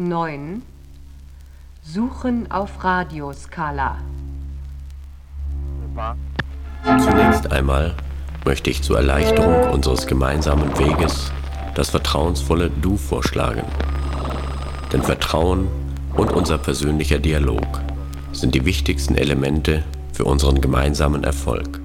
9. Suchen auf Radioskala. Zunächst einmal möchte ich zur Erleichterung unseres gemeinsamen Weges das vertrauensvolle Du vorschlagen. Denn Vertrauen und unser persönlicher Dialog sind die wichtigsten Elemente für unseren gemeinsamen Erfolg.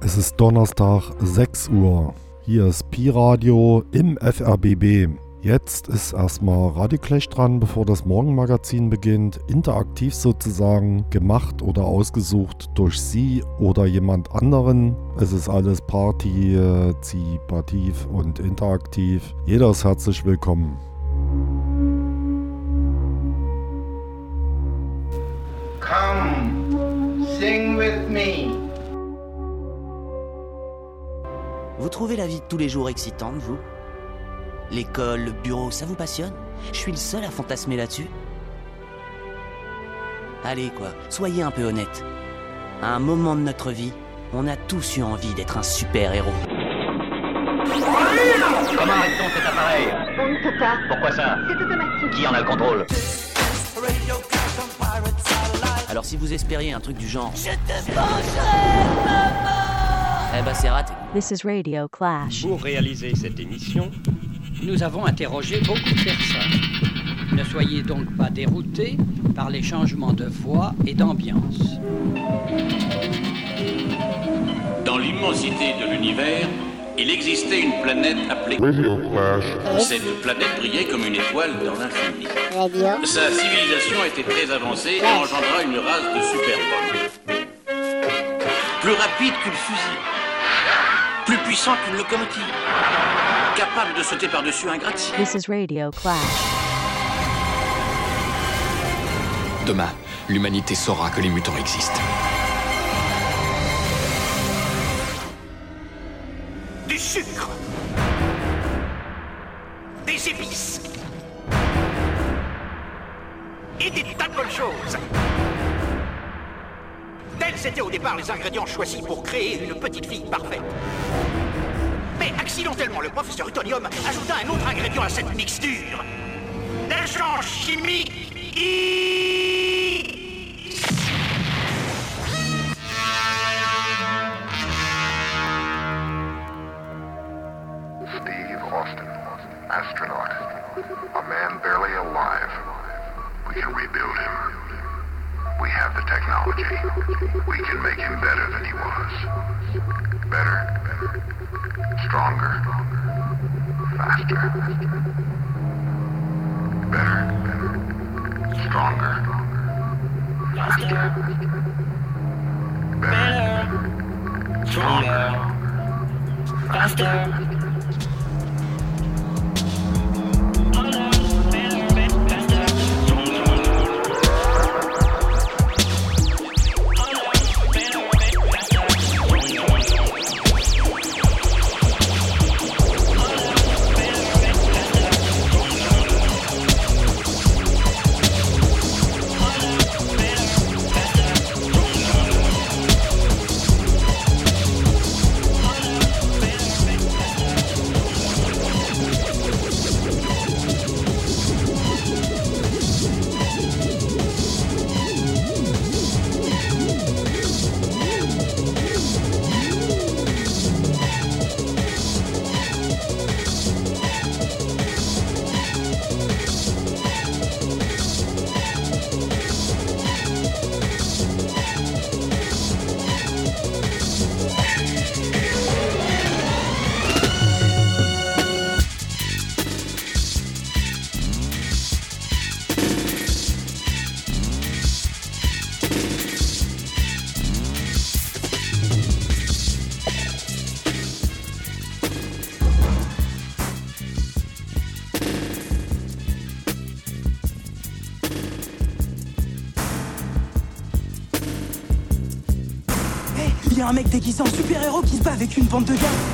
Es ist Donnerstag 6 Uhr. Hier ist Pi Radio im FRBB. Jetzt ist erstmal Radioclash dran, bevor das Morgenmagazin beginnt. Interaktiv sozusagen, gemacht oder ausgesucht durch Sie oder jemand anderen. Es ist alles partizipativ und interaktiv. Jeder ist herzlich willkommen. Come, sing with me. Vous trouvez la vie de tous les jours excitante, vous L'école, le bureau, ça vous passionne? Je suis le seul à fantasmer là-dessus Allez quoi, soyez un peu honnête. À un moment de notre vie, on a tous eu envie d'être un super-héros. Comment arrête-t-on cet appareil? On ne peut pas. Pourquoi ça? C'est automatique. Qui en a le contrôle? Alors si vous espériez un truc du genre... Je te Eh ben c'est raté. This is Radio Clash. Pour réaliser cette émission, nous avons interrogé beaucoup de personnes. Ne soyez donc pas déroutés par les changements de voix et d'ambiance. Dans l'immensité de l'univers, il existait une planète appelée Cette planète brillait comme une étoile dans l'infini. Sa civilisation était très avancée et engendra une race de super-hommes. Plus rapide qu'une fusée, plus puissant qu'une locomotive, capable de sauter par-dessus un gratte-ciel. This is Radio Clash. Demain, l'humanité saura que les mutants existent. Du sucre. Des épices. Et des tas de bonnes choses. Tels étaient au départ les ingrédients choisis pour créer une petite fille parfaite. Accidentellement, le professeur Utonium ajouta un autre ingrédient à cette mixture. L'agent chimique. Steve Austin, astronaut, a man barely alive. We can rebuild him. We have the technology. We can make him better than he was. Better, stronger, faster. Better, stronger, faster. Better, stronger, faster. Un mec déguisé en super-héros qui se bat avec une bande de gars.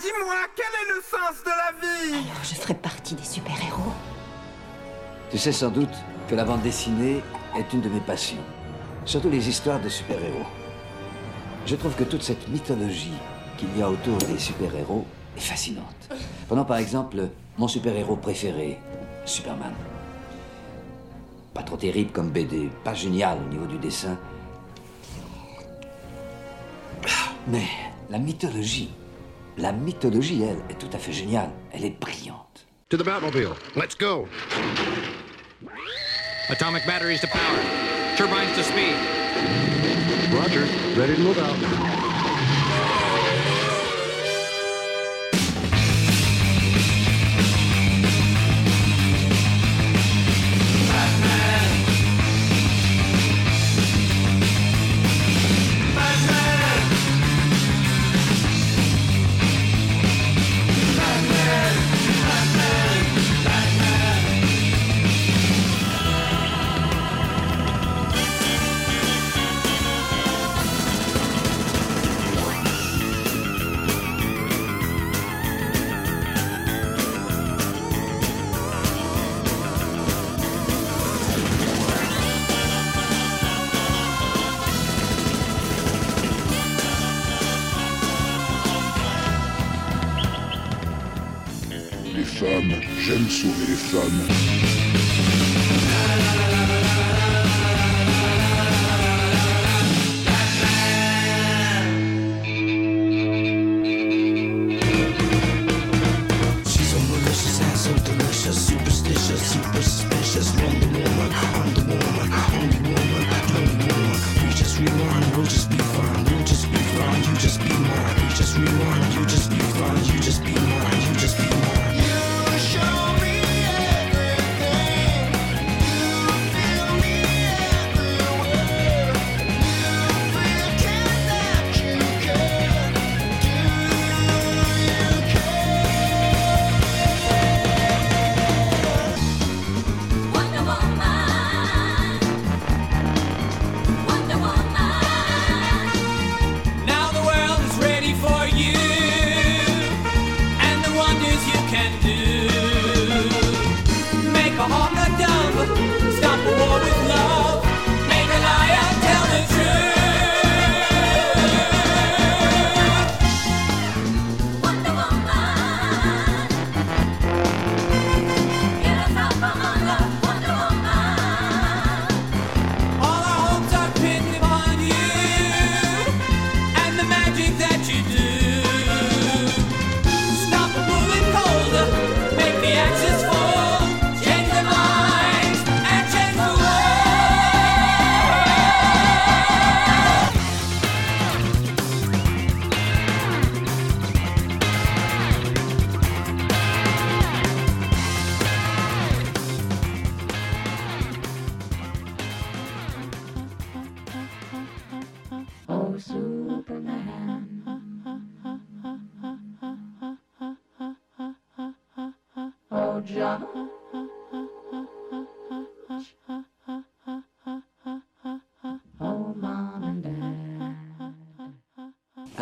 dis-moi, quel est le sens de la vie Alors je ferai partie des super-héros. Tu sais sans doute que la bande dessinée est une de mes passions. Surtout les histoires de super-héros. Je trouve que toute cette mythologie qu'il y a autour des super-héros est fascinante. Prenons par exemple mon super-héros préféré, Superman. Pas trop terrible comme BD, pas génial au niveau du dessin. Mais la mythologie, la mythologie, elle, est tout à fait géniale. Elle est brillante. To the Batmobile. Let's go. Atomic batteries to power. Turbines to speed. Roger. Ready to move out.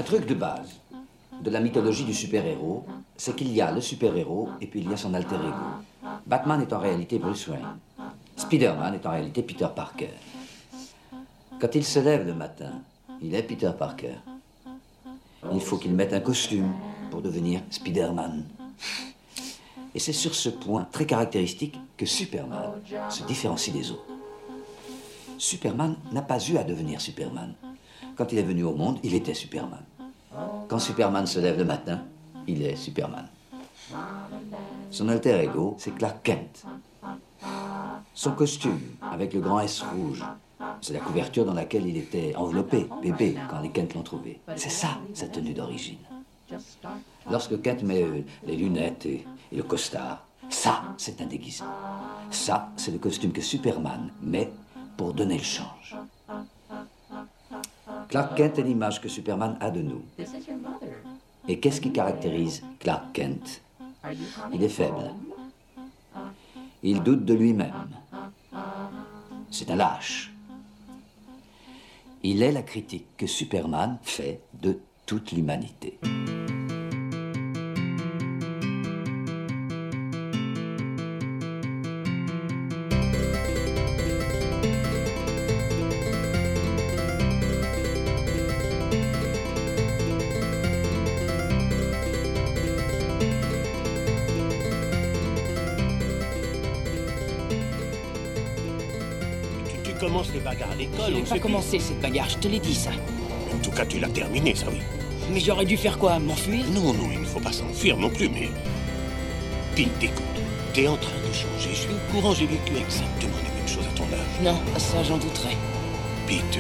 Truc de base de la mythologie du super-héros, c'est qu'il y a le super-héros et puis il y a son alter ego. Batman est en réalité Bruce Wayne. Spider-Man est en réalité Peter Parker. Quand il se lève le matin, il est Peter Parker. Il faut qu'il mette un costume pour devenir Spider-Man. Et c'est sur ce point très caractéristique que Superman se différencie des autres. Superman n'a pas eu à devenir Superman. Quand il est venu au monde, il était Superman. Quand Superman se lève le matin, il est Superman. Son alter ego, c'est Clark Kent. Son costume, avec le grand S rouge, c'est la couverture dans laquelle il était enveloppé, bébé, quand les Kent l'ont trouvé. C'est ça, sa tenue d'origine. Lorsque Kent met euh, les lunettes et, et le costard, ça, c'est un déguisement. Ça, c'est le costume que Superman met pour donner le change. Clark Kent est l'image que Superman a de nous. Et qu'est-ce qui caractérise Clark Kent? Il est faible. Il doute de lui-même. C'est un lâche. Il est la critique que Superman fait de toute l'humanité. Je on pas commencé cette bagarre, je te l'ai dit ça. En tout cas, tu l'as terminé, ça oui. Mais j'aurais dû faire quoi M'enfuir? Non, non, il ne faut pas s'enfuir non plus, mais. Pete, écoute. T'es en train de changer. Je suis au courant, j'ai vécu exactement les mêmes choses à ton âge. Non, ça j'en douterais. Pete,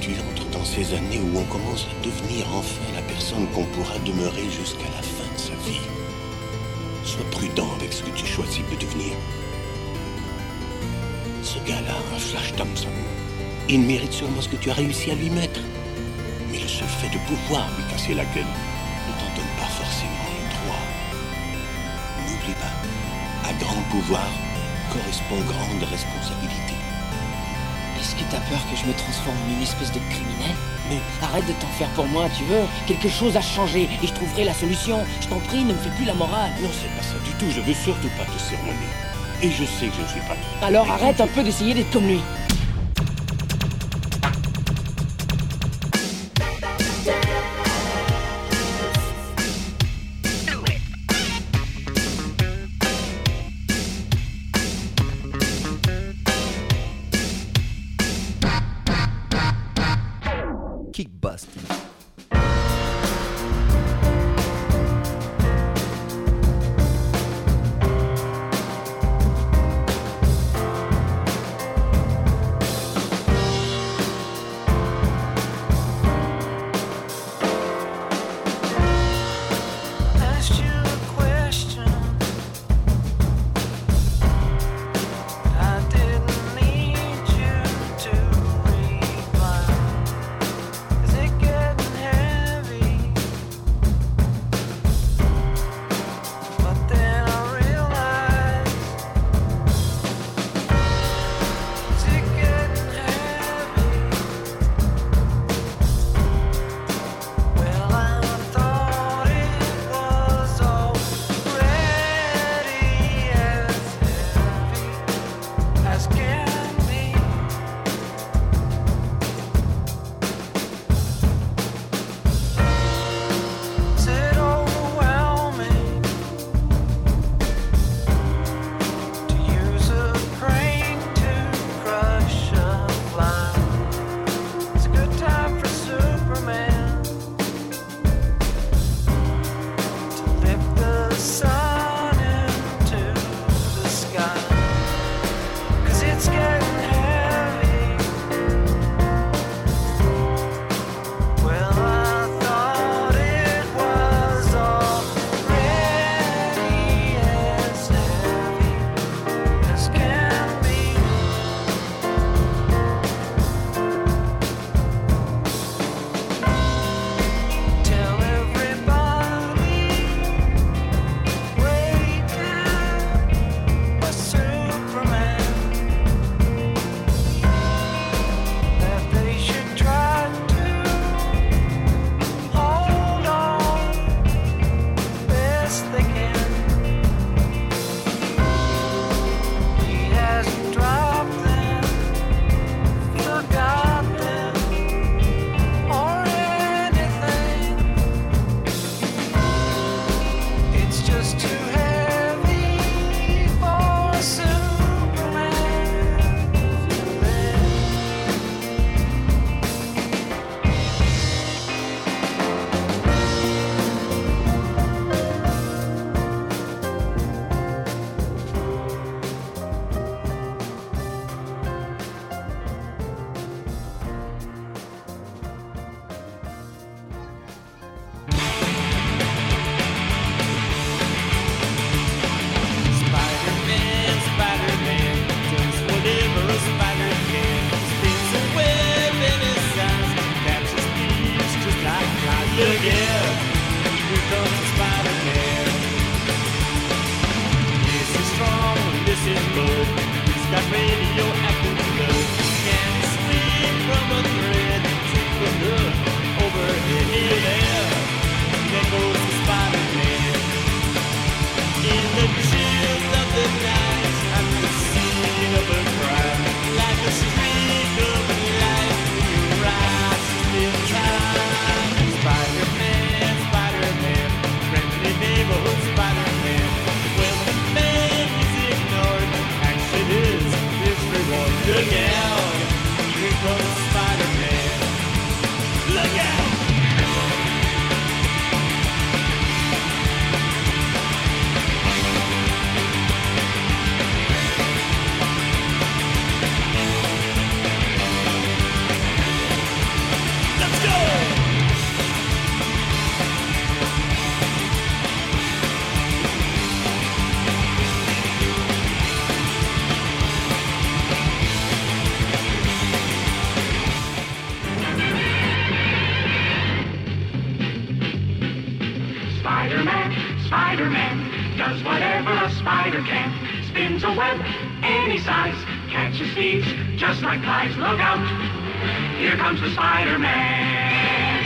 tu entres dans ces années où on commence à devenir enfin la personne qu'on pourra demeurer jusqu'à la fin de sa vie. Sois prudent avec ce que tu choisis de devenir. Ce gars-là, un Flash Thompson, il mérite sûrement ce que tu as réussi à lui mettre. Mais le seul fait de pouvoir lui casser la gueule ne t'en donne pas forcément le droit. N'oublie pas, à grand pouvoir correspond grande responsabilité. Est-ce que t'as peur que je me transforme en une espèce de criminel? Mais arrête de t'en faire pour moi, tu veux Quelque chose a changé et je trouverai la solution. Je t'en prie, ne me fais plus la morale. Non, c'est pas ça du tout. Je veux surtout pas te sermonner. Et je sais que je ne suis pas. Alors arrête un peu d'essayer d'être comme lui. Spins a web any size, catches thieves just like flies. Look out, here comes the Spider-Man.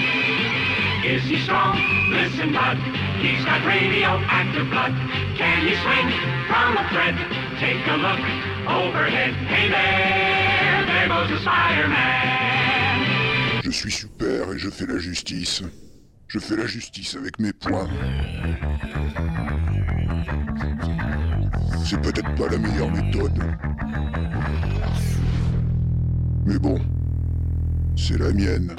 Is he strong? Listen, bud. He's got radioactive blood. Can he swing from a thread? Take a look overhead. Hey there, there goes the Spider-Man. Je suis super et je fais la justice. Je fais la justice avec mes poings. C'est peut-être pas la meilleure méthode. Mais bon, c'est la mienne.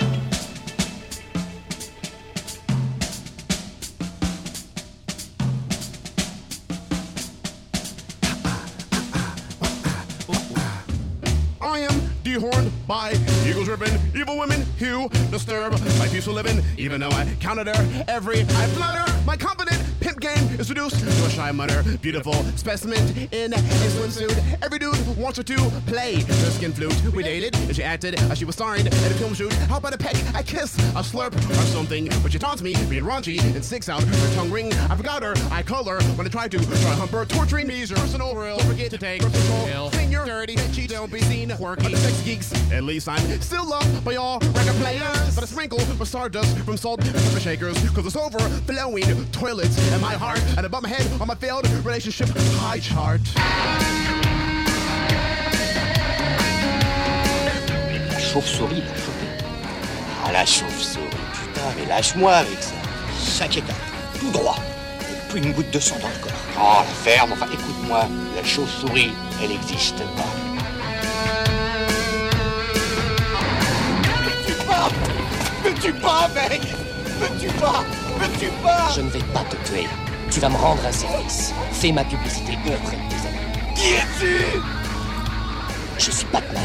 I am dehorned by eagles ripping, evil women who disturb my peaceful living, even though I counted her every I flutter. My pimp game is reduced to a shy mutter. Beautiful specimen in a swimsuit. Every dude wants her to play the skin flute. We dated, and she acted as she was signed at a film shoot. How about a peck, a kiss, a slurp, or something? But she taunts me, being raunchy, and sticks out her tongue ring. I forgot her, I call her when I try to try hump her, torturing me. Your personal real. Don't forget to take personal. Clean your dirty cheat, don't be seen the sex geeks, at least I'm still loved by all record players. But a sprinkle of stardust from salt and pepper shakers. Cause it's overflowing toilets in my And above my head on my failed relationship high chart. La chauve-souris l'a chopé. Ah, la chauve-souris, putain, mais lâche-moi avec ça. Chaque étape, tout droit. Plus une goutte de sang dans le corps. Oh, la ferme, enfin, écoute-moi, la chauve-souris, elle n'existe pas Me tue pas, mec? Me tue pas? Me tue pas Je ne vais pas te tuer. Tu vas me rendre un service. Fais ma publicité auprès de tes amis. Qui es-tu? Je suis Batman.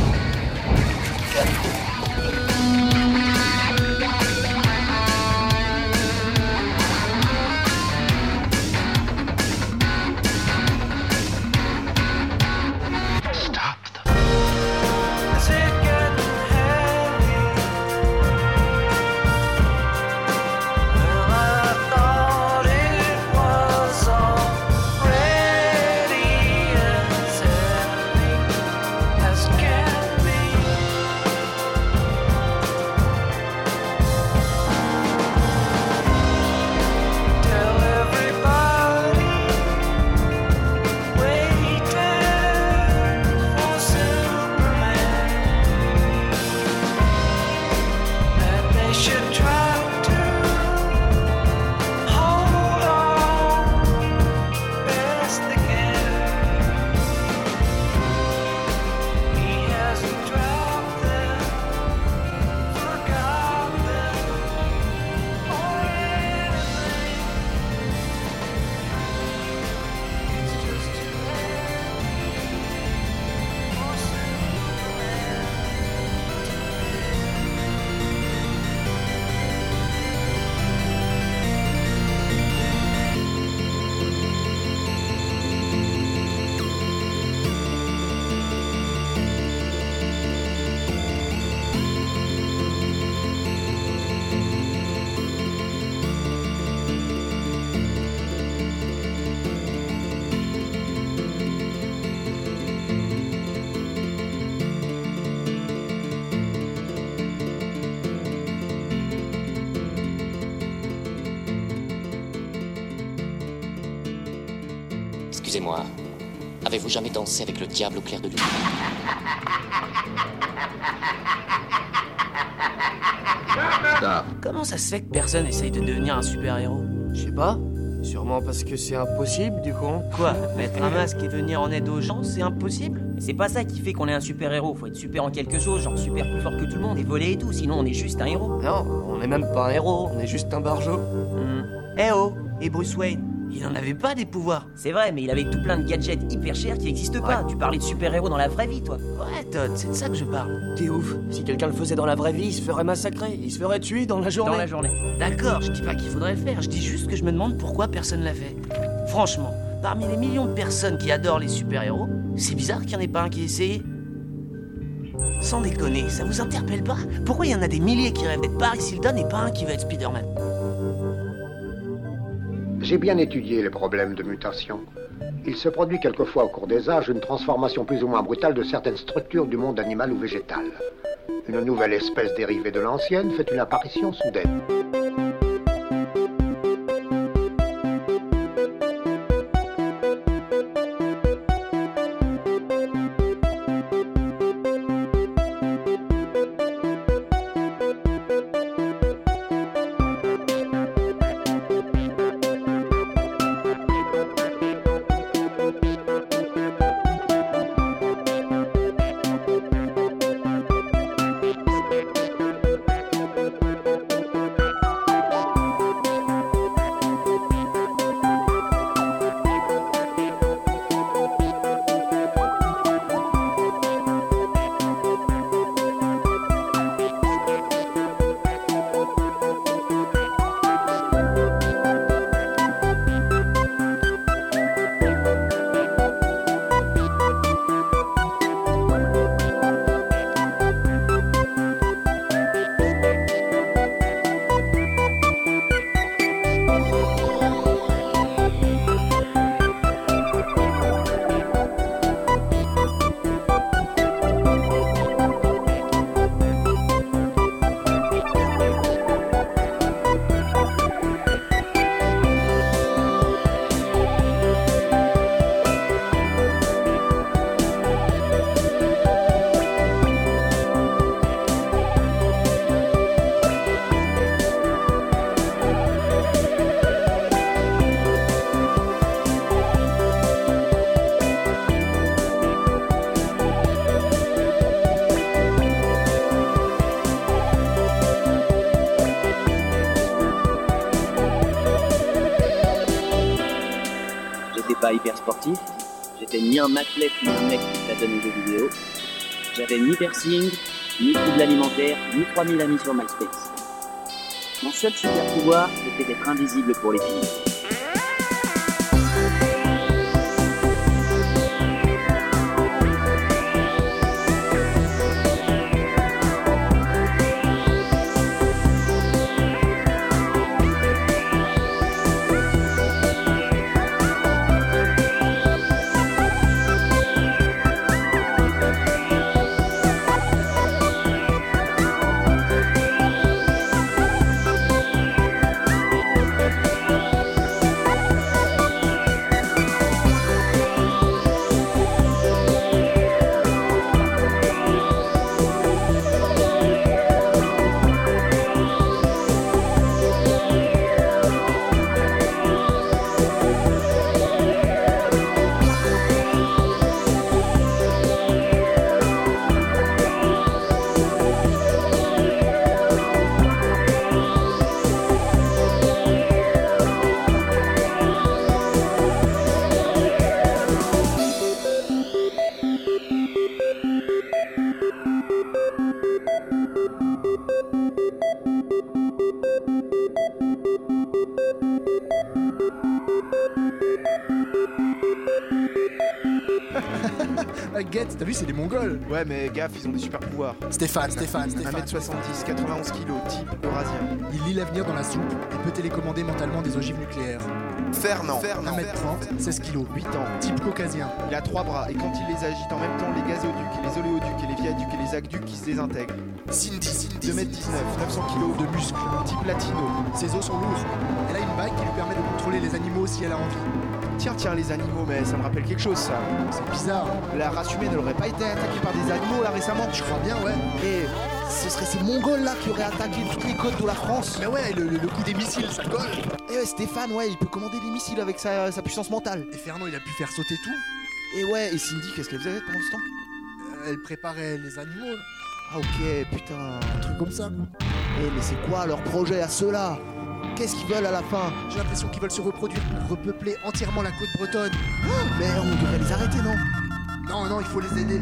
Excusez-moi. Avez-vous jamais dansé avec le diable au clair de lune? Comment ça se fait que personne essaye de devenir un super-héros? Je sais pas. Sûrement parce que c'est impossible, du coup. Quoi? Mettre un masque et venir en aide aux gens, c'est impossible? Mais c'est pas ça qui fait qu'on est un super-héros. Faut être super en quelque chose, genre super plus fort que tout le monde et voler et tout, sinon on est juste un héros. Non, on est même pas un héros, on est juste un barjot. Hmm. Eh oh Et Bruce Wayne il en avait pas des pouvoirs. C'est vrai, mais il avait tout plein de gadgets hyper chers qui n'existent pas. Tu parlais de super-héros dans la vraie vie, toi. Ouais, Todd, c'est de ça que je parle. T'es ouf. Si quelqu'un le faisait dans la vraie vie, il se ferait massacrer. Il se ferait tuer dans la journée. Dans la journée. D'accord, je dis pas qu'il faudrait le faire. Je dis juste que je me demande pourquoi personne l'a fait. Franchement, parmi les millions de personnes qui adorent les super-héros, c'est bizarre qu'il n'y en ait pas un qui ait essayé. Sans déconner, ça vous interpelle pas? Pourquoi il y en a des milliers qui rêvent d'être Paris Hilton et pas un qui veut être Spider-Man? J'ai bien étudié les problèmes de mutation. Il se produit quelquefois au cours des âges une transformation plus ou moins brutale de certaines structures du monde animal ou végétal. Une nouvelle espèce dérivée de l'ancienne fait une apparition soudaine. Mec qui. J'avais ni piercing, ni trouble alimentaire, ni 3000 amis sur MySpace. Mon seul super pouvoir était d'être invisible pour les filles. Ouais, mais gaffe, ils ont des super pouvoirs. Stéphane, Stéphane, Stéphane. 1m70, 91 kg, type eurasien. Il lit l'avenir dans la soupe et peut télécommander mentalement des ogives nucléaires. Fernand. 1m30, 16 kg, 8 ans. type caucasien. Il a trois bras et quand il les agite en même temps, les gazoducs, et les oléoducs, et les viaducs et les aqueducs qui se désintègrent. Cindy, Cindy. 2m19, 900 kg de muscles. type latino. Ses os sont lourds. Elle a une bague qui lui permet de contrôler les animaux si elle a envie. Tiens, tiens, les animaux, mais ça me rappelle quelque chose, ça. C'est bizarre. La race humaine n'aurait pas été attaquée par des animaux, là, récemment Je crois bien, ouais. Et ce seraient ces mongols, là, qui auraient attaqué toutes les côtes de la France. Mais ouais, le, le- le coup des missiles, ça colle. Et ouais, Stéphane, ouais, il peut commander des missiles avec sa, sa puissance mentale. Et Fernand, il a pu faire sauter tout. Et ouais, et Cindy, qu'est-ce qu'elle faisait pendant ce temps? Euh, Elle préparait les animaux, Ah, ok, putain. un truc comme ça. Eh, mais c'est quoi leur projet à ceux-là? Qu'est-ce qu'ils veulent à la fin J'ai l'impression qu'ils veulent se reproduire pour repeupler entièrement la côte bretonne. Mais on devrait les arrêter, non? Non, non, il faut les aider.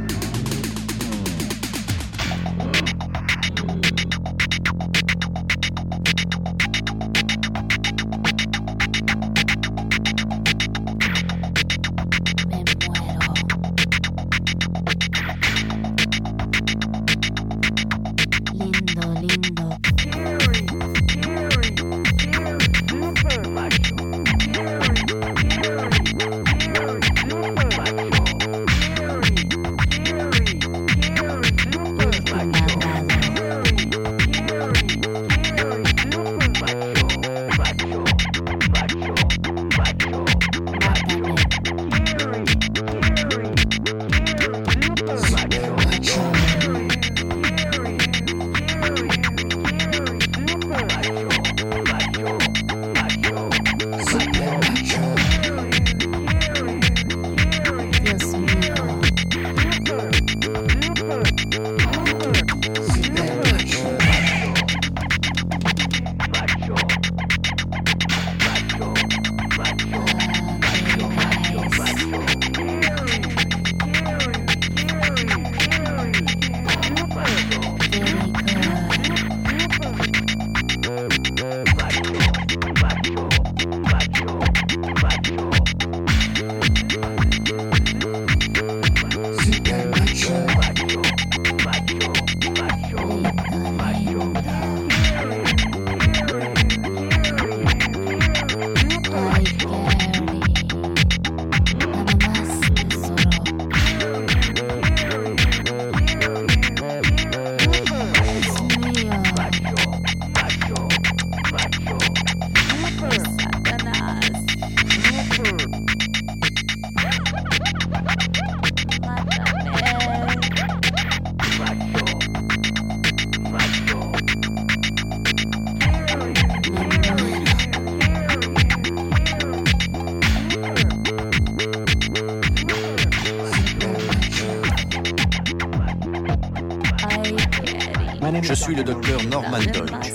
Docteur Norman Deutsch,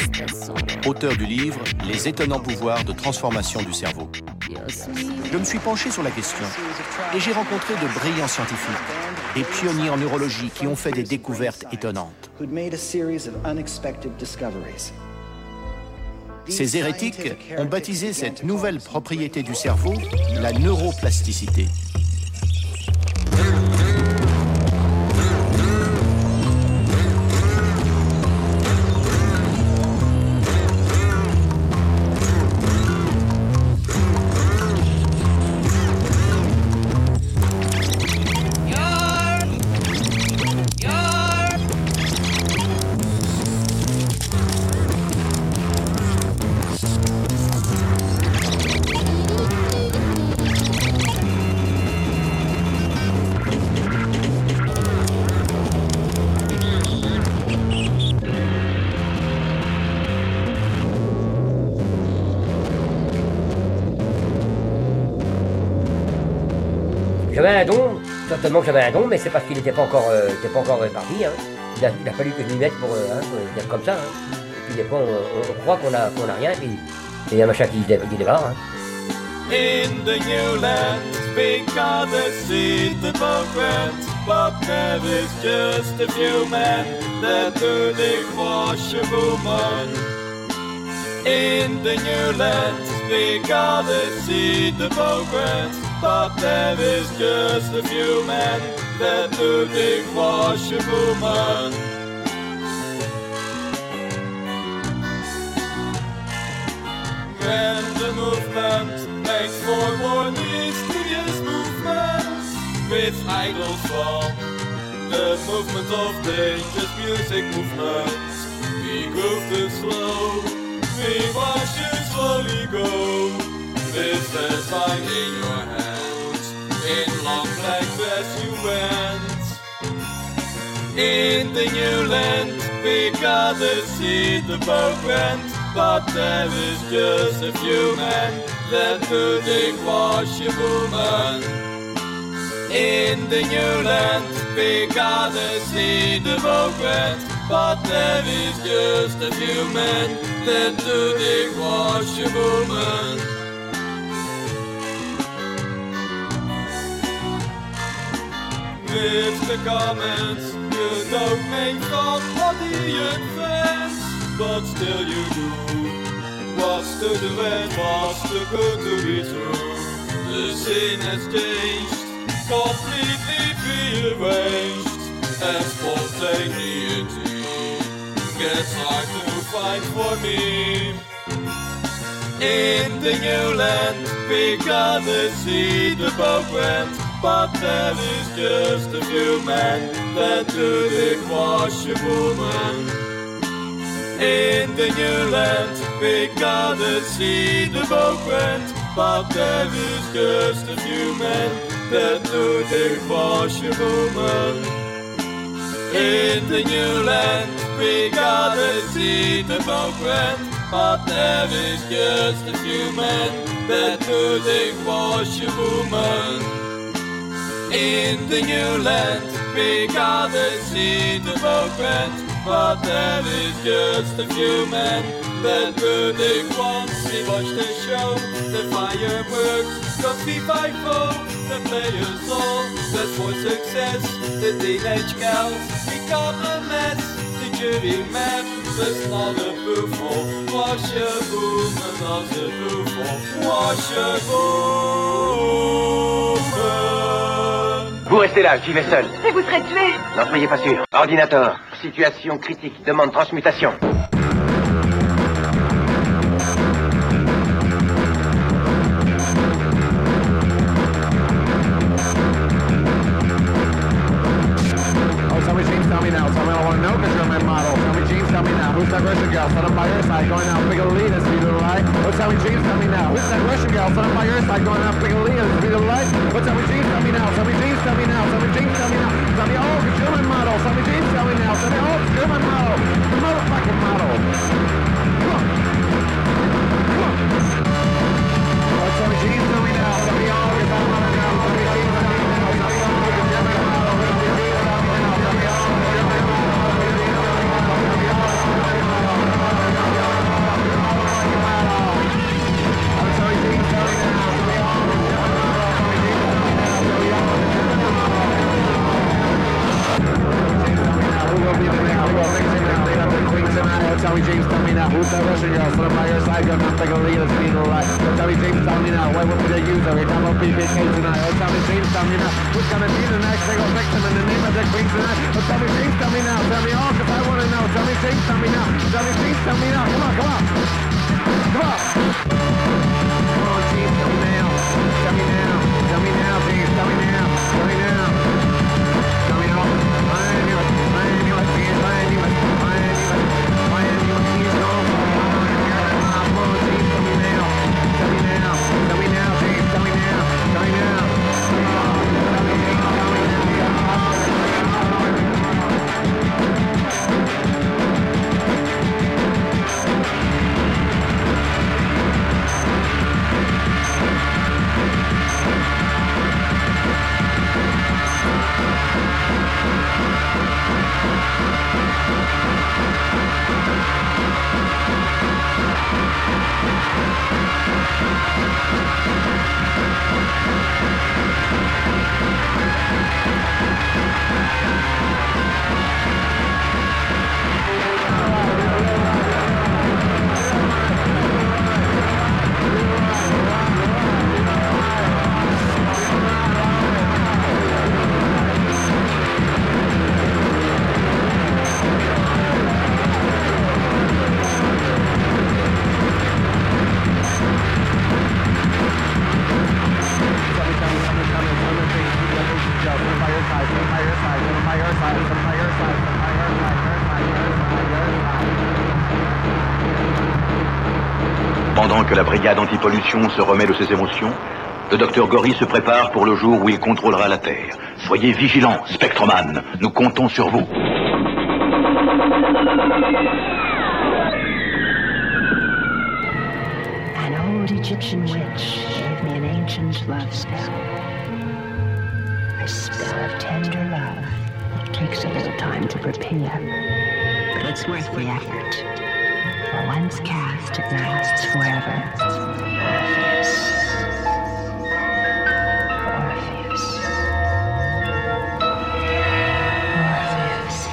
auteur du livre Les étonnants pouvoirs de transformation du cerveau. Je me suis penché sur la question et j'ai rencontré de brillants scientifiques, des pionniers en neurologie qui ont fait des découvertes étonnantes. Ces hérétiques ont baptisé cette nouvelle propriété du cerveau la neuroplasticité. J'avais un don, mais c'est parce qu'il n'était pas encore, euh, pas encore réparti. Hein. Il, a, fallu que je m'y mette pour, euh, hein, comme ça. hein. Et puis des fois, on, croit qu'on a, qu'on a rien, et il y a un machin qui, qui hein. In the new land, the just a few men. In the new land, the but there is just a few men that do the woman. When the movement makes for more mysterious movements with idle song, the movement of dangerous music movements. We groove too slow, we watch you slowly go. The sign in your hands, in long black vest you went. In the new land, we gotta see the boat went. But there is just a few men that do dig wash a woman. In the new land, we gotta see the boat went. But there is just a few men that do dig wash a woman. With the comments, you don't make thought of the advance, but still you do. What's to the bad, what's too good to be true? The scene has changed, completely rearranged, and spontaneity gets hard to find for me. In the new land, we gotta see the boat but there is just a few men that do the wash a woman. In the new land, we gotta see the boat but there is just a few men that do the wash a woman. In the new land, we gotta see the boat but there is just a few men that do the wash a woman. In the new land, we gotta see the boat went, but there is just a few men that do the once we watch the show, the fireworks, got fight for the players all, that's for success, the teenage gals become a mess, the jury men maintenant de peu fond. Moi chez vous, maintenant de peu fond. Moi chez vous. Restez là, j'y vais seul. Et vous serez tué N'en soyez pas sûr. Ordinateur, situation critique, demande transmutation. Oh, tell me, James, tell me now. Tell me, I want to know because you're my model. Tell me, James, tell me now. Who's that Russian girl? Set up by your side, going out, big a lead, and speed of the light. Oh, tell me, James, tell me now. Who's that Russian girl? Set up by your side, going out, big a lead, and speed of the light. Oh, tell me, James, tell me now. Tell me, James, tell me now. Tell me, James, tell me now. Tell me, oh, because you're my model. Tell me, James, tell me now. Tell me, oh, because you're my model. The motherfucking model. Who's gonna be the next single victim in the name of the queen tonight? Oh, tell me, James, tell me now, tell me all, cause I wanna know. Tell me, James, tell me now, tell me, James, tell me now. Come on, come on. Come on. Come on, James, tell me now. Tell me now. Tell me now. Pendant que la brigade antipollution se remet de ses émotions, le docteur Gory se prépare pour le jour où il contrôlera la Terre. Soyez vigilants, Spectroman. Nous comptons sur vous. An old Egyptian witch gave me an ancient love spell. A spell of tender love that takes a little time to prepare. But it's worth the effort. For once cast, it lasts forever. Orpheus. Orpheus.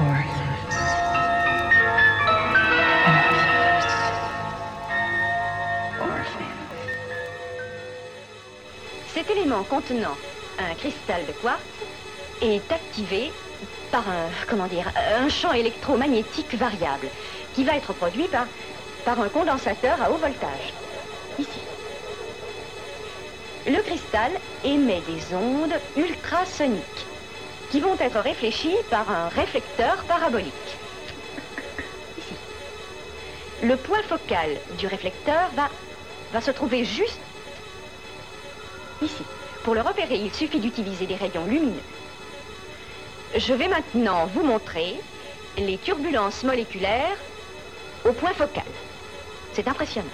Orpheus. Orpheus. Cet élément contenant un cristal de quartz est activé par un, comment dire, un champ électromagnétique variable qui va être produit par, un condensateur à haut voltage. Ici. Le cristal émet des ondes ultrasoniques qui vont être réfléchies par un réflecteur parabolique. Ici. Le point focal du réflecteur va se trouver juste ici. Pour le repérer, il suffit d'utiliser des rayons lumineux. Je vais maintenant vous montrer les turbulences moléculaires au point focal. C'est impressionnant.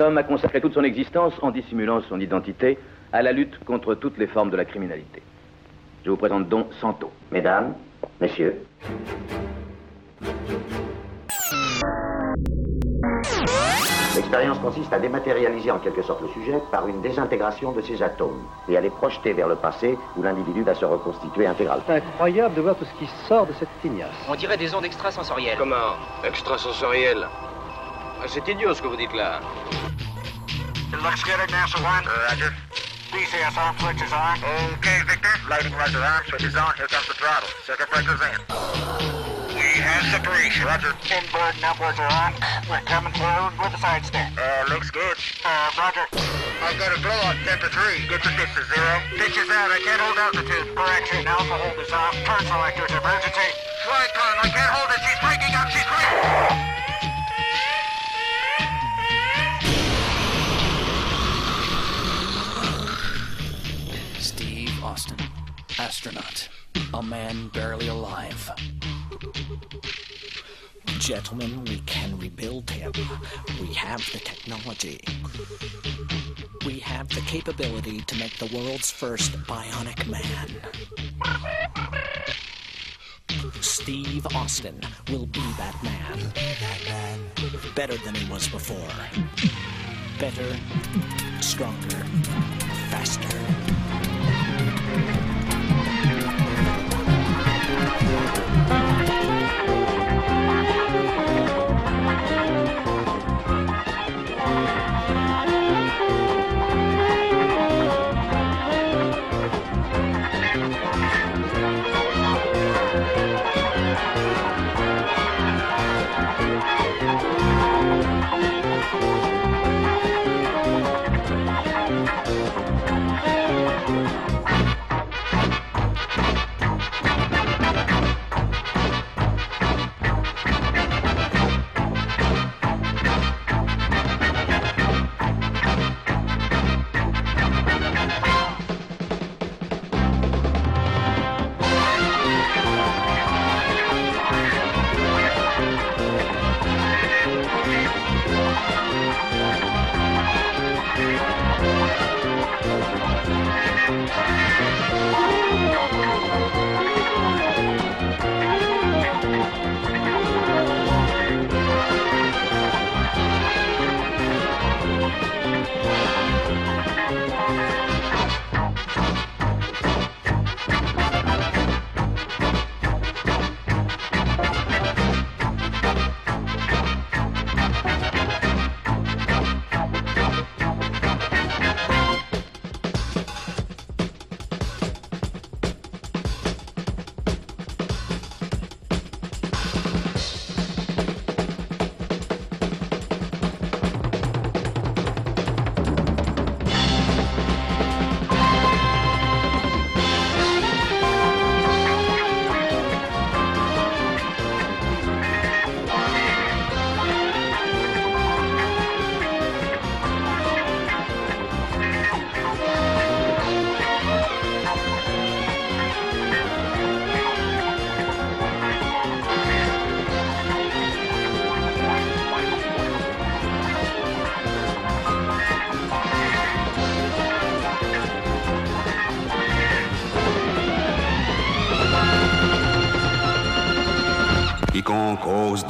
Cet homme a consacré toute son existence, en dissimulant son identité, à la lutte contre toutes les formes de la criminalité. Je vous présente donc Santo. Mesdames, messieurs. L'expérience consiste à dématérialiser en quelque sorte le sujet par une désintégration de ses atomes et à les projeter vers le passé où l'individu va se reconstituer intégralement. C'est incroyable de voir tout ce qui sort de cette tignasse. On dirait des ondes extrasensorielles. Comment? Extrasensoriel Ah, C'est idiot ce que vous dites là. It looks good at NASA 1. Roger. DCS on, switch is on. Okay, Victor. Lighting roger on, switch is on. Here comes the throttle. Circuit breaker's in. We have separation. Roger. Inboard and outboards are on. We're coming forward with a side step. Uh, looks good. Uh, Roger. I've got a blowout temp to 3. Get the pitch to 0. Pitch is out. I can't hold altitude. Correction. Alcohol is off. Turn selectors emergency. Flight time. I can't hold it. She's breaking up. She's breaking. Astronaut, a man barely alive. Gentlemen, we can rebuild him. We have the technology. We have the capability to make the world's first bionic man. Steve Austin will be that man. Better than he was before. Better, stronger, faster.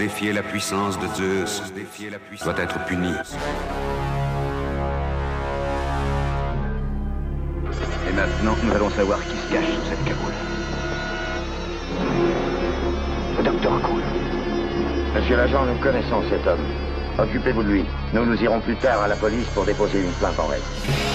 Défier la puissance de Zeus doit être puni. Et maintenant, nous allons savoir qui se cache sous cette cagoule. Le docteur Cool. Monsieur l'agent, nous connaissons cet homme. Occupez-vous de lui. Nous nous irons plus tard à la police pour déposer une plainte en règle.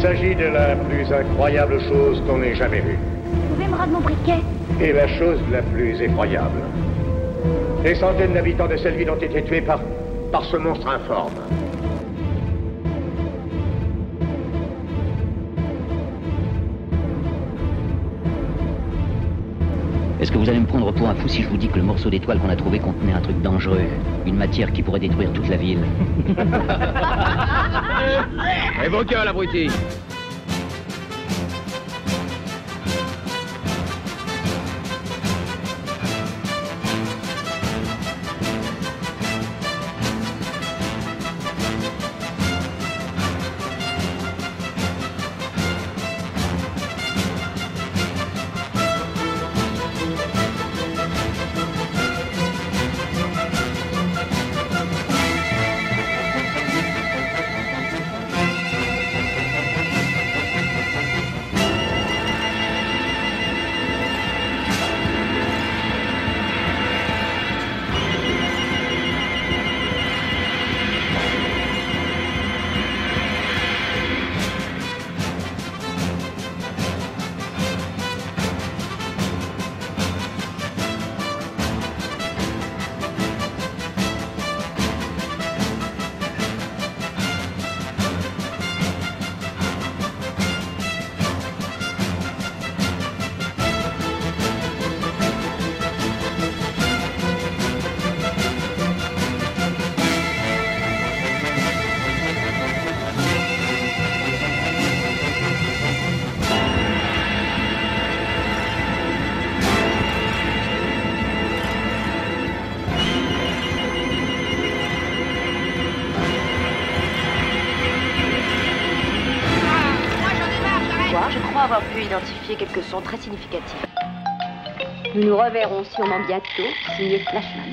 S'agit de la plus incroyable chose qu'on ait jamais vue. Vous pouvez me rendre mon briquet? Et la chose la plus effroyable. Des centaines d'habitants de cette ville ont été tués par, par ce monstre informe. Est-ce que vous allez me prendre pour un fou si je vous dis que le morceau d'étoile qu'on a trouvé contenait un truc dangereux Une matière qui pourrait détruire toute la ville? Cœurs, l'abruti très significatifs. Nous nous reverrons sûrement bientôt, signé Flashman.